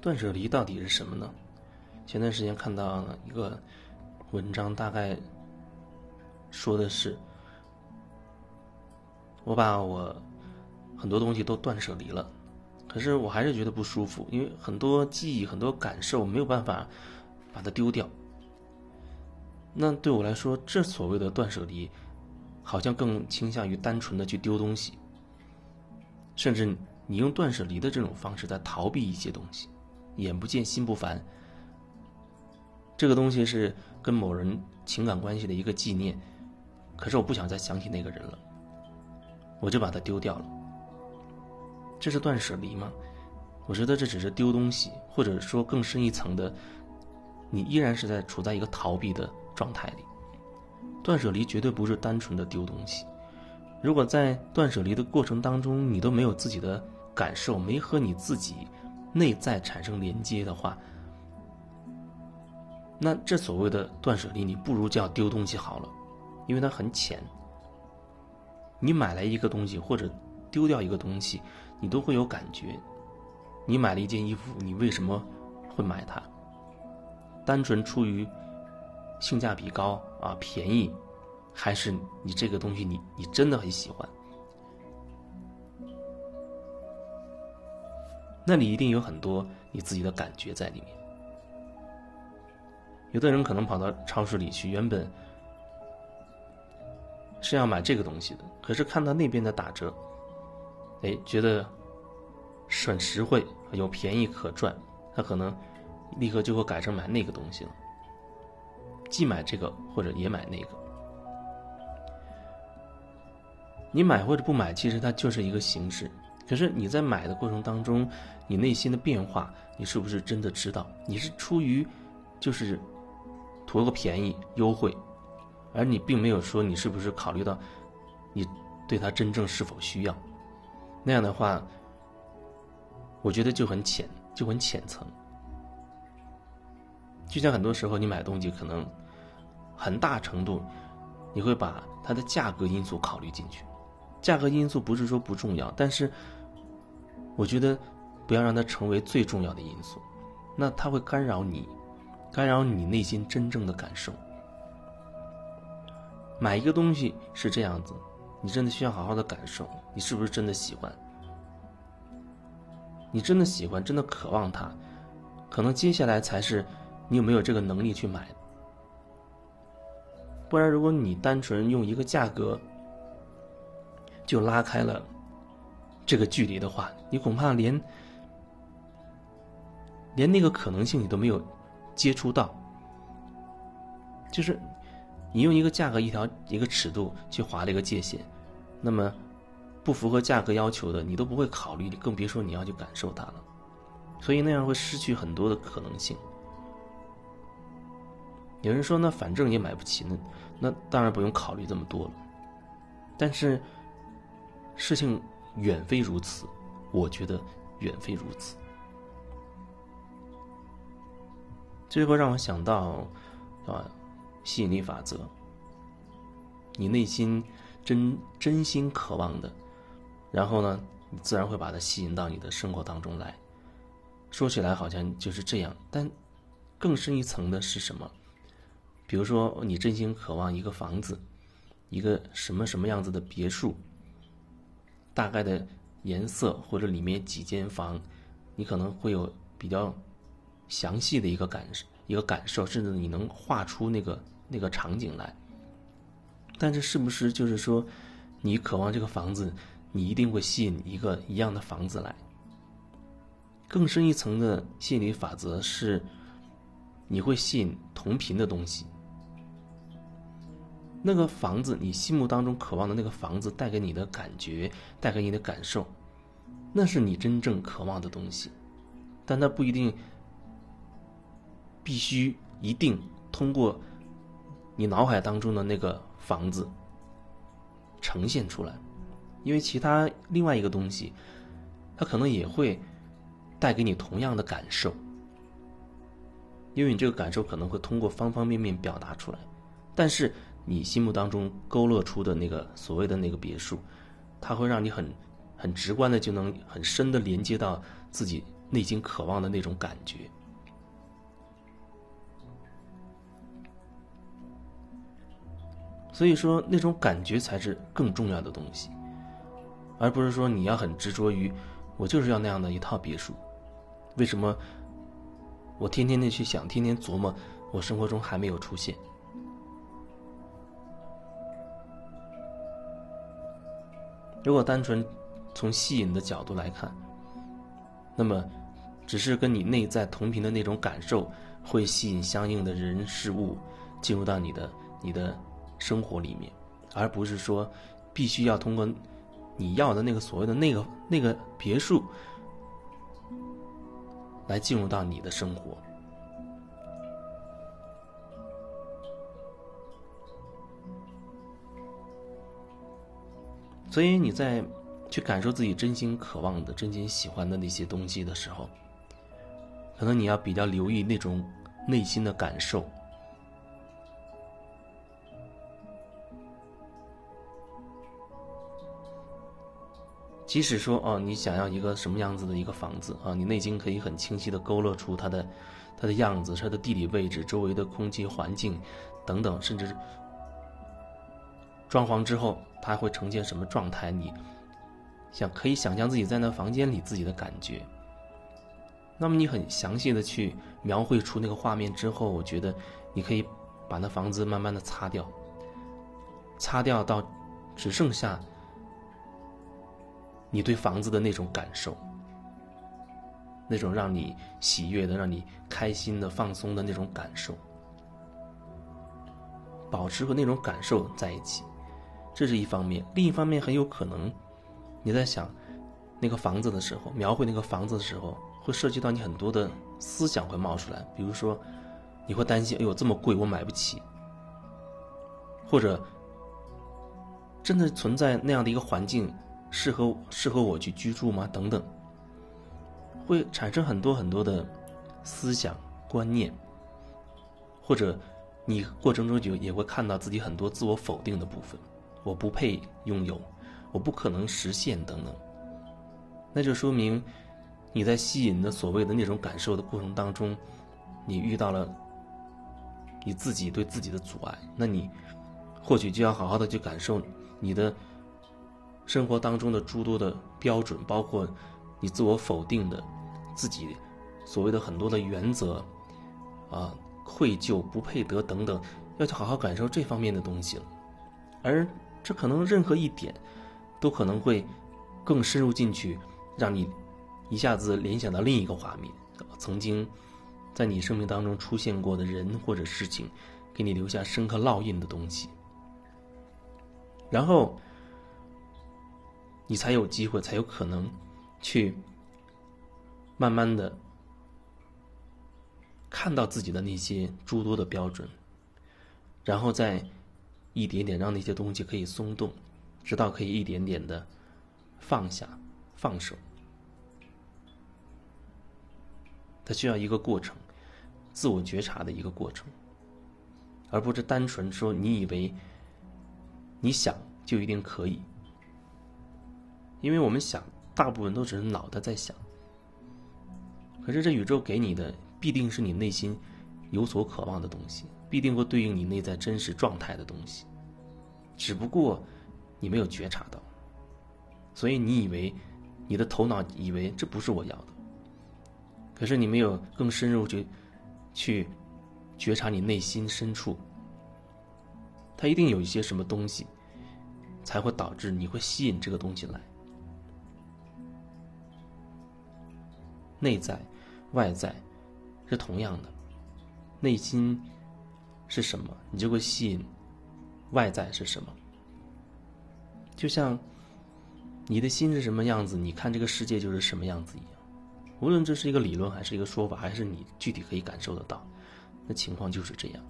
断舍离到底是什么呢？前段时间看到一个文章，大概说的是，我把我很多东西都断舍离了，可是我还是觉得不舒服，因为很多记忆、很多感受没有办法把它丢掉。那对我来说，这所谓的断舍离，好像更倾向于单纯的去丢东西，甚至你用断舍离的这种方式在逃避一些东西。眼不见心不烦，这个东西是跟某人情感关系的一个纪念，可是我不想再想起那个人了，我就把它丢掉了。这是断舍离吗？我觉得这只是丢东西，或者说更深一层的，你依然是在处在一个逃避的状态里。断舍离绝对不是单纯的丢东西，如果在断舍离的过程当中，你都没有自己的感受，没和你自己。内在产生连接的话，那这所谓的断舍离，你不如叫丢东西好了，因为它很浅。你买来一个东西或者丢掉一个东西，你都会有感觉。你买了一件衣服，你为什么会买它？单纯出于性价比高啊便宜，还是你这个东西你你真的很喜欢？那里一定有很多你自己的感觉在里面。有的人可能跑到超市里去，原本是要买这个东西的，可是看到那边的打折，哎，觉得很实惠，有便宜可赚，他可能立刻就会改成买那个东西了，既买这个或者也买那个。你买或者不买，其实它就是一个形式。可是你在买的过程当中，你内心的变化，你是不是真的知道？你是出于就是图个便宜优惠，而你并没有说你是不是考虑到你对它真正是否需要？那样的话，我觉得就很浅，就很浅层。就像很多时候你买东西，可能很大程度你会把它的价格因素考虑进去。价格因素不是说不重要，但是。我觉得，不要让它成为最重要的因素，那它会干扰你，干扰你内心真正的感受。买一个东西是这样子，你真的需要好好的感受，你是不是真的喜欢？你真的喜欢，真的渴望它，可能接下来才是你有没有这个能力去买。不然，如果你单纯用一个价格就拉开了。这个距离的话，你恐怕连连那个可能性你都没有接触到。就是你用一个价格一条一个尺度去划了一个界限，那么不符合价格要求的，你都不会考虑，你更别说你要去感受它了。所以那样会失去很多的可能性。有人说，那反正也买不起，那那当然不用考虑这么多了。但是事情。远非如此，我觉得远非如此。最后让我想到，啊，吸引力法则。你内心真真心渴望的，然后呢，你自然会把它吸引到你的生活当中来。说起来好像就是这样，但更深一层的是什么？比如说，你真心渴望一个房子，一个什么什么样子的别墅。大概的颜色或者里面几间房，你可能会有比较详细的一个感一个感受，甚至你能画出那个那个场景来。但这是不是就是说，你渴望这个房子，你一定会吸引一个一样的房子来？更深一层的吸引力法则是，你会吸引同频的东西。那个房子，你心目当中渴望的那个房子，带给你的感觉，带给你的感受，那是你真正渴望的东西，但它不一定必须一定通过你脑海当中的那个房子呈现出来，因为其他另外一个东西，它可能也会带给你同样的感受，因为你这个感受可能会通过方方面面表达出来，但是。你心目当中勾勒出的那个所谓的那个别墅，它会让你很很直观的就能很深的连接到自己内心渴望的那种感觉。所以说，那种感觉才是更重要的东西，而不是说你要很执着于我就是要那样的一套别墅。为什么我天天的去想，天天琢磨，我生活中还没有出现？如果单纯从吸引的角度来看，那么只是跟你内在同频的那种感受，会吸引相应的人事物进入到你的你的生活里面，而不是说必须要通过你要的那个所谓的那个那个别墅来进入到你的生活。所以你在去感受自己真心渴望的、真心喜欢的那些东西的时候，可能你要比较留意那种内心的感受。即使说哦，你想要一个什么样子的一个房子啊，你内心可以很清晰的勾勒出它的它的样子、它的地理位置、周围的空气环境等等，甚至装潢之后。它会呈现什么状态？你想可以想象自己在那房间里自己的感觉。那么你很详细的去描绘出那个画面之后，我觉得你可以把那房子慢慢的擦掉，擦掉到只剩下你对房子的那种感受，那种让你喜悦的、让你开心的、放松的那种感受，保持和那种感受在一起。这是一方面，另一方面很有可能，你在想那个房子的时候，描绘那个房子的时候，会涉及到你很多的思想会冒出来。比如说，你会担心，哎呦，这么贵，我买不起；或者，真的存在那样的一个环境，适合适合我去居住吗？等等，会产生很多很多的思想观念，或者你过程中就也会看到自己很多自我否定的部分。我不配拥有，我不可能实现，等等。那就说明你在吸引的所谓的那种感受的过程当中，你遇到了你自己对自己的阻碍。那你或许就要好好的去感受你的生活当中的诸多的标准，包括你自我否定的自己所谓的很多的原则啊，愧疚、不配得等等，要去好好感受这方面的东西，而。这可能任何一点，都可能会更深入进去，让你一下子联想到另一个画面，曾经在你生命当中出现过的人或者事情，给你留下深刻烙印的东西，然后你才有机会，才有可能去慢慢的看到自己的那些诸多的标准，然后再。一点点让那些东西可以松动，直到可以一点点的放下、放手。它需要一个过程，自我觉察的一个过程，而不是单纯说你以为你想就一定可以。因为我们想，大部分都只是脑袋在想，可是这宇宙给你的必定是你内心有所渴望的东西。必定会对应你内在真实状态的东西，只不过你没有觉察到，所以你以为你的头脑以为这不是我要的，可是你没有更深入去去觉察你内心深处，它一定有一些什么东西，才会导致你会吸引这个东西来，内在、外在是同样的，内心。是什么，你就会吸引外在是什么。就像你的心是什么样子，你看这个世界就是什么样子一样。无论这是一个理论，还是一个说法，还是你具体可以感受得到，那情况就是这样。